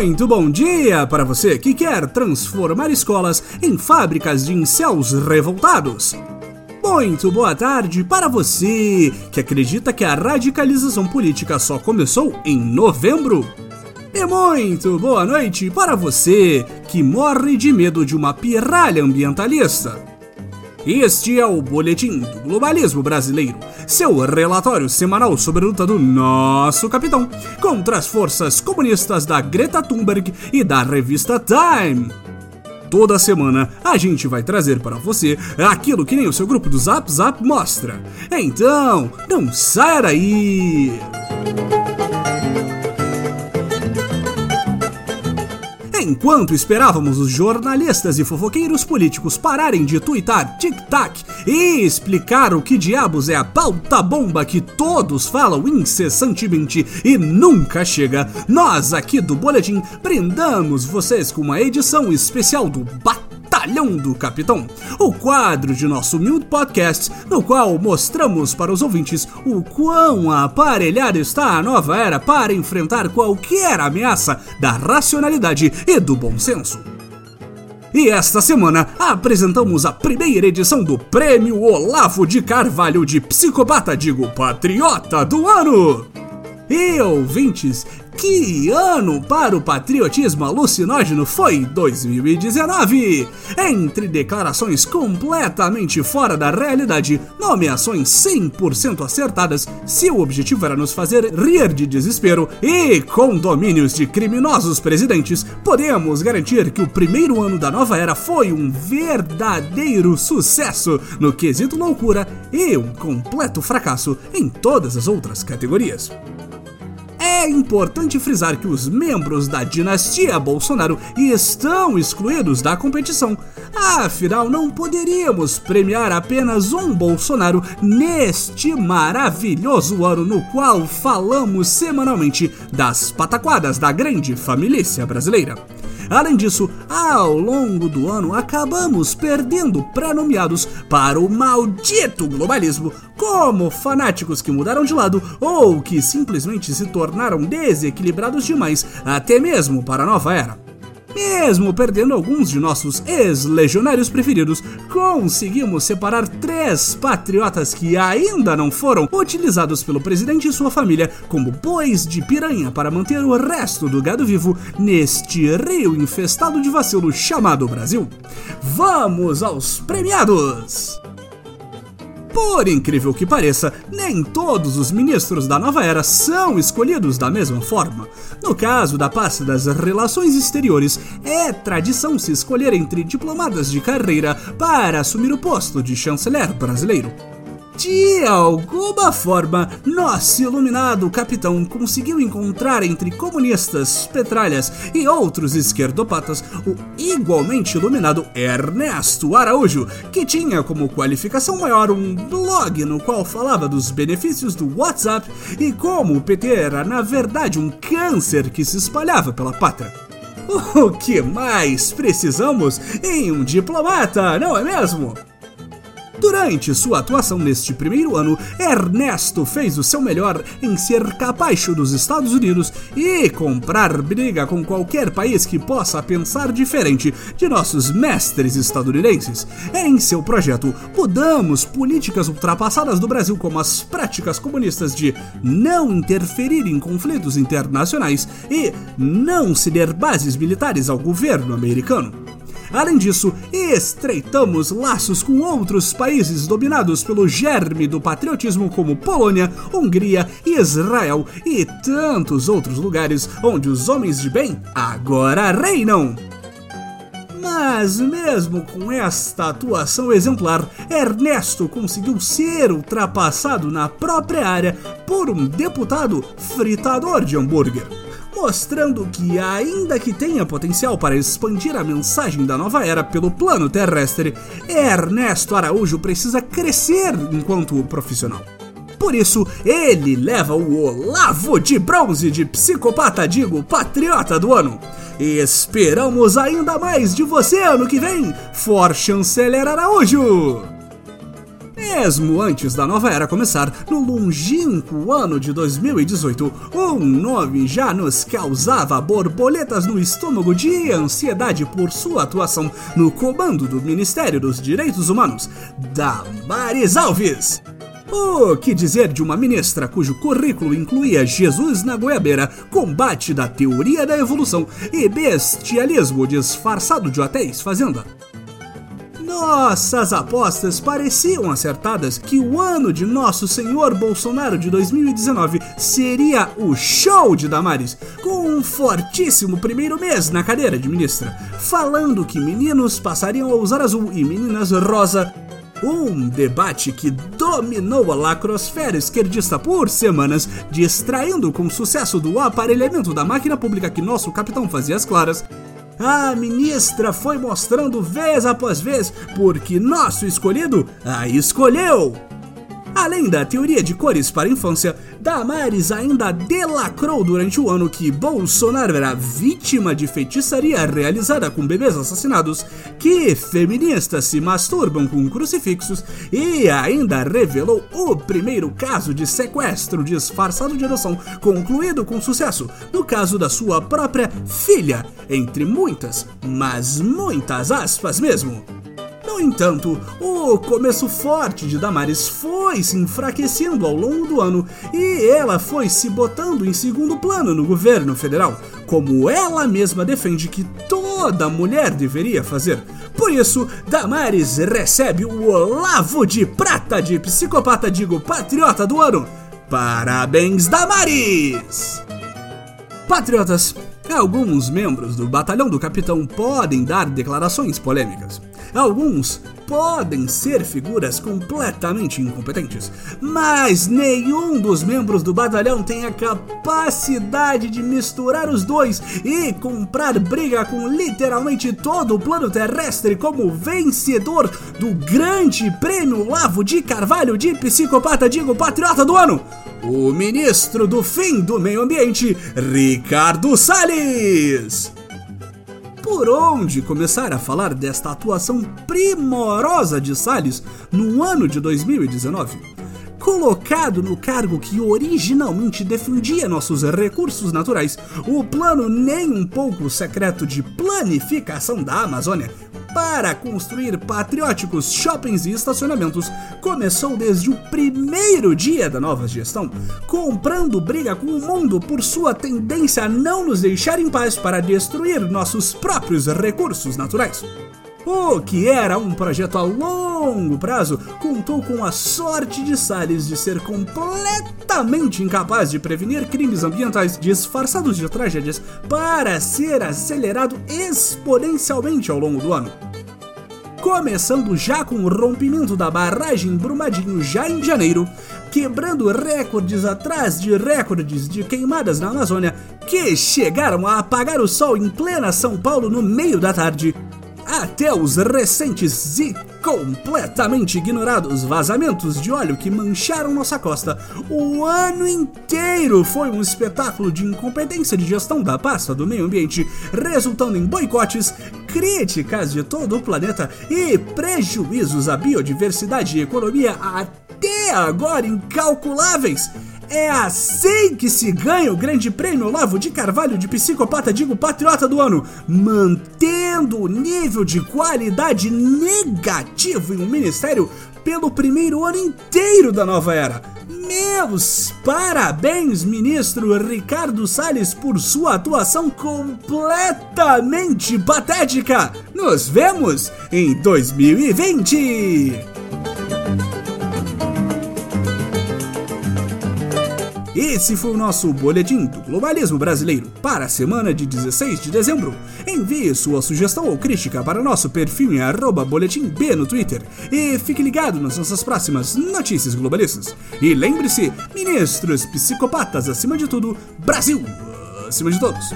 Muito bom dia para você que quer transformar escolas em fábricas de incels revoltados. Muito boa tarde para você que acredita que a radicalização política só começou em novembro. E muito boa noite para você que morre de medo de uma pirralha ambientalista. Este é o Boletim do Globalismo Brasileiro, seu relatório semanal sobre a luta do nosso capitão contra as forças comunistas da Greta Thunberg e da revista Time. Toda semana a gente vai trazer para você aquilo que nem o seu grupo do Zap Zap mostra. Então, não saia daí! Enquanto esperávamos os jornalistas e fofoqueiros políticos pararem de tuitar tic-tac e explicar o que diabos é a pauta bomba que todos falam incessantemente e nunca chega, nós aqui do Boletim brindamos vocês com uma edição especial do Bat Batalhão do Capitão, o quadro de nosso humilde podcast, no qual mostramos para os ouvintes o quão aparelhada está a nova era para enfrentar qualquer ameaça da racionalidade e do bom senso. E esta semana apresentamos a primeira edição do Prêmio Olavo de Carvalho de Psicopata, digo Patriota do Ano. E ouvintes, que ano para o patriotismo alucinógeno foi 2019! Entre declarações completamente fora da realidade, nomeações 100% acertadas, se o objetivo era nos fazer rir de desespero e condomínios de criminosos presidentes, podemos garantir que o primeiro ano da nova era foi um verdadeiro sucesso no quesito loucura e um completo fracasso em todas as outras categorias. É importante frisar que os membros da dinastia Bolsonaro estão excluídos da competição. Afinal, não poderíamos premiar apenas um Bolsonaro neste maravilhoso ano no qual falamos semanalmente das pataquadas da grande família brasileira. Além disso, ao longo do ano acabamos perdendo pré-nomeados para o maldito globalismo, como fanáticos que mudaram de lado ou que simplesmente se tornaram desequilibrados demais, até mesmo para a nova era. Mesmo perdendo alguns de nossos ex-legionários preferidos, conseguimos separar três patriotas que ainda não foram utilizados pelo presidente e sua família como bois de piranha para manter o resto do gado vivo neste rio infestado de vacilo chamado Brasil. Vamos aos premiados! Por incrível que pareça, nem todos os ministros da nova era são escolhidos da mesma forma. No caso da pasta das relações exteriores, é tradição se escolher entre diplomatas de carreira para assumir o posto de chanceler brasileiro. De alguma forma, nosso iluminado capitão conseguiu encontrar entre comunistas, petralhas e outros esquerdopatas o igualmente iluminado Ernesto Araújo, que tinha como qualificação maior um blog no qual falava dos benefícios do WhatsApp e como o PT era na verdade um câncer que se espalhava pela pátria. O que mais precisamos em um diplomata, não é mesmo? Durante sua atuação neste primeiro ano, Ernesto fez o seu melhor em ser capacho dos Estados Unidos e comprar briga com qualquer país que possa pensar diferente de nossos mestres estadunidenses. Em seu projeto, mudamos políticas ultrapassadas do Brasil como as práticas comunistas de não interferir em conflitos internacionais e não ceder bases militares ao governo americano. Além disso, estreitamos laços com outros países dominados pelo germe do patriotismo como Polônia, Hungria, Israel e tantos outros lugares onde os homens de bem agora reinam. Mas mesmo com esta atuação exemplar, Ernesto conseguiu ser ultrapassado na própria área por um deputado fritador de hambúrguer mostrando que, ainda que tenha potencial para expandir a mensagem da nova era pelo plano terrestre, Ernesto Araújo precisa crescer enquanto profissional. Por isso, ele leva o Olavo de Bronze de Psicopata Digo Patriota do Ano. Esperamos ainda mais de você ano que vem, For Chanceler Araújo! Mesmo antes da nova era começar, no longínquo ano de 2018, um nome já nos causava borboletas no estômago de ansiedade por sua atuação no comando do Ministério dos Direitos Humanos, Damares Alves. O que dizer de uma ministra cujo currículo incluía Jesus na goiabeira, combate da teoria da evolução e bestialismo disfarçado de hotéis fazenda? Nossas apostas pareciam acertadas que o ano de nosso senhor Bolsonaro de 2019 seria o show de Damares, com um fortíssimo primeiro mês na cadeira de ministra, falando que meninos passariam a usar azul e meninas rosa, um debate que dominou a lacrosfera esquerdista por semanas, distraindo com o sucesso do aparelhamento da máquina pública que nosso capitão fazia as claras. A ministra foi mostrando vez após vez porque nosso escolhido a escolheu. Além da teoria de cores para a infância, Damares ainda delacrou durante o ano que Bolsonaro era vítima de feitiçaria realizada com bebês assassinados, que feministas se masturbam com crucifixos e ainda revelou o primeiro caso de sequestro disfarçado de adoção concluído com sucesso, no caso da sua própria filha, entre muitas, mas muitas aspas mesmo. No entanto, o começo forte de Damares foi se enfraquecendo ao longo do ano e ela foi se botando em segundo plano no governo federal, como ela mesma defende que toda mulher deveria fazer. Por isso, Damares recebe o Olavo de Prata de Psicopata Digo Patriota do Ano. Parabéns, Damares! Patriotas, alguns membros do Batalhão do Capitão podem dar declarações polêmicas. Alguns podem ser figuras completamente incompetentes, mas nenhum dos membros do batalhão tem a capacidade de misturar os dois e comprar briga com literalmente todo o plano terrestre como vencedor do grande prêmio Lavo de Carvalho de Psicopata Digo Patriota do Ano. O ministro do Fim do Meio Ambiente, Ricardo Salles por onde começar a falar desta atuação primorosa de Salles no ano de 2019. Colocado no cargo que originalmente defendia nossos recursos naturais, o plano nem um pouco secreto de planificação da Amazônia para construir patrióticos shoppings e estacionamentos começou desde o primeiro dia da nova gestão, comprando briga com o mundo por sua tendência a não nos deixar em paz para destruir nossos próprios recursos naturais. O que era um projeto a longo prazo contou com a sorte de Salles de ser completamente incapaz de prevenir crimes ambientais disfarçados de tragédias para ser acelerado exponencialmente ao longo do ano. Começando já com o rompimento da barragem Brumadinho já em janeiro, quebrando recordes atrás de recordes de queimadas na Amazônia que chegaram a apagar o sol em plena São Paulo no meio da tarde, até os recentes e completamente ignorados vazamentos de óleo que mancharam nossa costa. O ano inteiro foi um espetáculo de incompetência de gestão da pasta do meio ambiente, resultando em boicotes, críticas de todo o planeta e prejuízos à biodiversidade e economia até agora incalculáveis. É assim que se ganha o Grande Prêmio Lavo de Carvalho de Psicopata Digo Patriota do Ano, mantendo o nível de qualidade negativo em um ministério pelo primeiro ano inteiro da nova era. Meus parabéns, ministro Ricardo Salles, por sua atuação completamente patética. Nos vemos em 2020. Esse foi o nosso Boletim do Globalismo Brasileiro para a semana de 16 de dezembro. Envie sua sugestão ou crítica para nosso perfil em arroba boletim B no Twitter e fique ligado nas nossas próximas notícias globalistas. E lembre-se, ministros psicopatas acima de tudo, Brasil acima de todos.